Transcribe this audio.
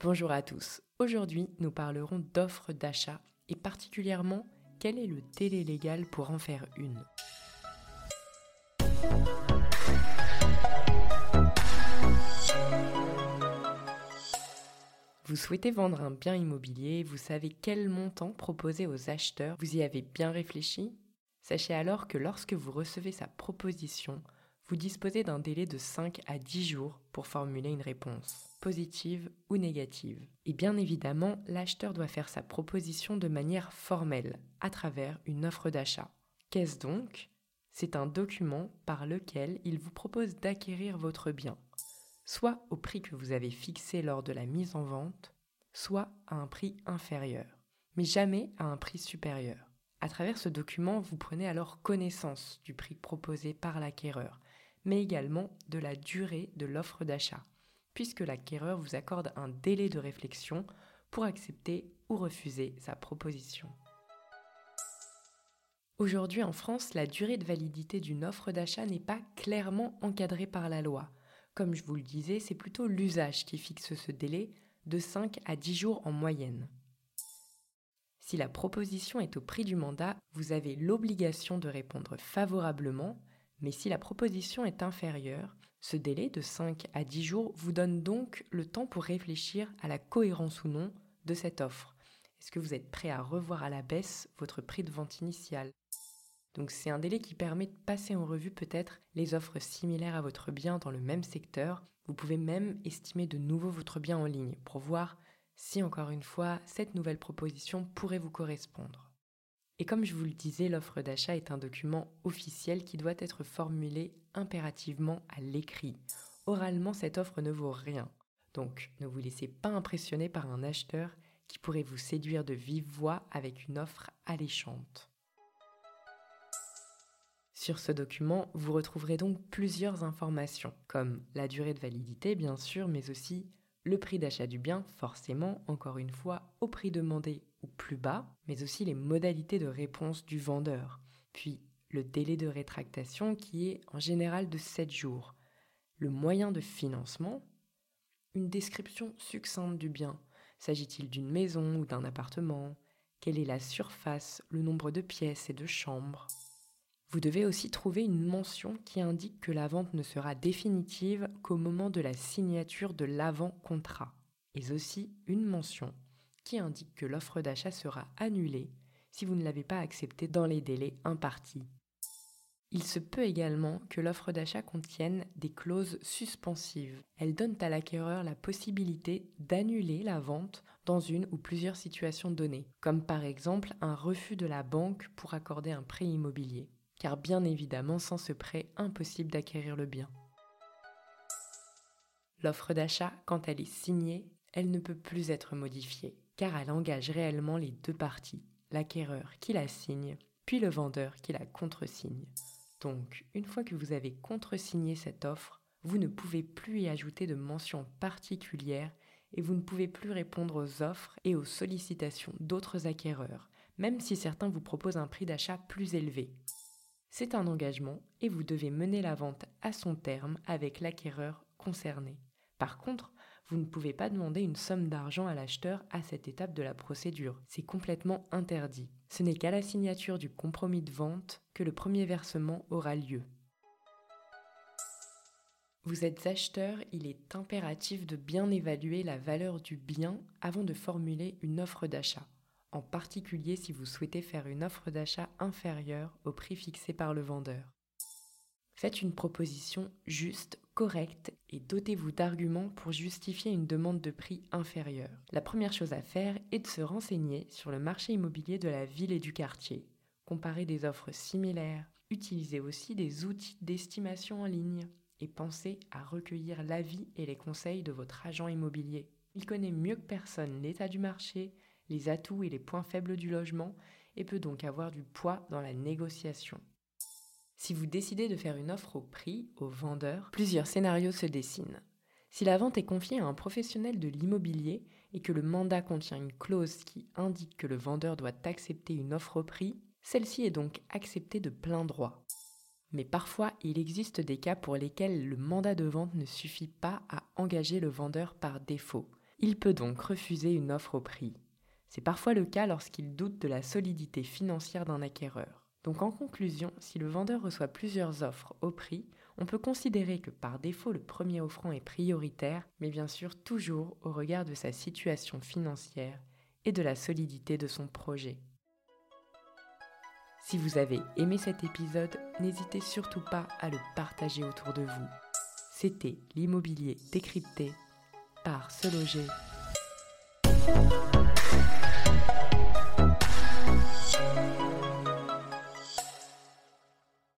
Bonjour à tous. Aujourd'hui, nous parlerons d'offres d'achat et particulièrement quel est le délai légal pour en faire une? Vous souhaitez vendre un bien immobilier, vous savez quel montant proposer aux acheteurs, vous y avez bien réfléchi? Sachez alors que lorsque vous recevez sa proposition, vous disposez d'un délai de 5 à 10 jours pour formuler une réponse, positive ou négative. Et bien évidemment, l'acheteur doit faire sa proposition de manière formelle, à travers une offre d'achat. Qu'est-ce donc? C'est un document par lequel il vous propose d'acquérir votre bien, soit au prix que vous avez fixé lors de la mise en vente, soit à un prix inférieur, mais jamais à un prix supérieur. À travers ce document, vous prenez alors connaissance du prix proposé par l'acquéreur, mais également de la durée de l'offre d'achat, puisque l'acquéreur vous accorde un délai de réflexion pour accepter ou refuser sa proposition. Aujourd'hui en France, la durée de validité d'une offre d'achat n'est pas clairement encadrée par la loi. Comme je vous le disais, c'est plutôt l'usage qui fixe ce délai de 5 à 10 jours en moyenne. Si la proposition est au prix du mandat, vous avez l'obligation de répondre favorablement mais si la proposition est inférieure, ce délai de 5 à 10 jours vous donne donc le temps pour réfléchir à la cohérence ou non de cette offre. Est-ce que vous êtes prêt à revoir à la baisse votre prix de vente initial? Donc c'est un délai qui permet de passer en revue peut-être les offres similaires à votre bien dans le même secteur. Vous pouvez même estimer de nouveau votre bien en ligne pour voir si encore une fois cette nouvelle proposition pourrait vous correspondre. Et comme je vous le disais, l'offre d'achat est un document officiel qui doit être formulé impérativement à l'écrit. Oralement, cette offre ne vaut rien. Donc, ne vous laissez pas impressionner par un acheteur qui pourrait vous séduire de vive voix avec une offre alléchante. Sur ce document, vous retrouverez donc plusieurs informations, comme la durée de validité bien sûr, mais aussi le prix d'achat du bien, forcément, encore une fois, au prix demandé ou plus bas, mais aussi les modalités de réponse du vendeur, puis le délai de rétractation qui est en général de 7 jours, le moyen de financement, une description succincte du bien. S'agit-il d'une maison ou d'un appartement? Quelle est la surface, le nombre de pièces et de chambres? Vous devez aussi trouver une mention qui indique que la vente ne sera définitive qu'au moment de la signature de l'avant-contrat, et aussi une mention qui indique que l'offre d'achat sera annulée si vous ne l'avez pas acceptée dans les délais impartis. Il se peut également que l'offre d'achat contienne des clauses suspensives. Elles donnent à l'acquéreur la possibilité d'annuler la vente dans une ou plusieurs situations données, comme par exemple un refus de la banque pour accorder un prêt immobilier, car bien évidemment sans ce prêt impossible d'acquérir le bien. L'offre d'achat, quand elle est signée, elle ne peut plus être modifiée car elle engage réellement les deux parties, l'acquéreur qui la signe, puis le vendeur qui la contresigne. Donc, une fois que vous avez contresigné cette offre, vous ne pouvez plus y ajouter de mention particulière et vous ne pouvez plus répondre aux offres et aux sollicitations d'autres acquéreurs, même si certains vous proposent un prix d'achat plus élevé. C'est un engagement et vous devez mener la vente à son terme avec l'acquéreur concerné. Par contre, vous ne pouvez pas demander une somme d'argent à l'acheteur à cette étape de la procédure. C'est complètement interdit. Ce n'est qu'à la signature du compromis de vente que le premier versement aura lieu. Vous êtes acheteur, il est impératif de bien évaluer la valeur du bien avant de formuler une offre d'achat, en particulier si vous souhaitez faire une offre d'achat inférieure au prix fixé par le vendeur. Faites une proposition juste, correcte et dotez-vous d'arguments pour justifier une demande de prix inférieure. La première chose à faire est de se renseigner sur le marché immobilier de la ville et du quartier, comparer des offres similaires, utiliser aussi des outils d'estimation en ligne et pensez à recueillir l'avis et les conseils de votre agent immobilier. Il connaît mieux que personne l'état du marché, les atouts et les points faibles du logement et peut donc avoir du poids dans la négociation. Si vous décidez de faire une offre au prix, au vendeur, plusieurs scénarios se dessinent. Si la vente est confiée à un professionnel de l'immobilier et que le mandat contient une clause qui indique que le vendeur doit accepter une offre au prix, celle-ci est donc acceptée de plein droit. Mais parfois, il existe des cas pour lesquels le mandat de vente ne suffit pas à engager le vendeur par défaut. Il peut donc refuser une offre au prix. C'est parfois le cas lorsqu'il doute de la solidité financière d'un acquéreur. Donc en conclusion, si le vendeur reçoit plusieurs offres au prix, on peut considérer que par défaut le premier offrant est prioritaire, mais bien sûr toujours au regard de sa situation financière et de la solidité de son projet. Si vous avez aimé cet épisode, n'hésitez surtout pas à le partager autour de vous. C'était l'immobilier décrypté par Se Loger.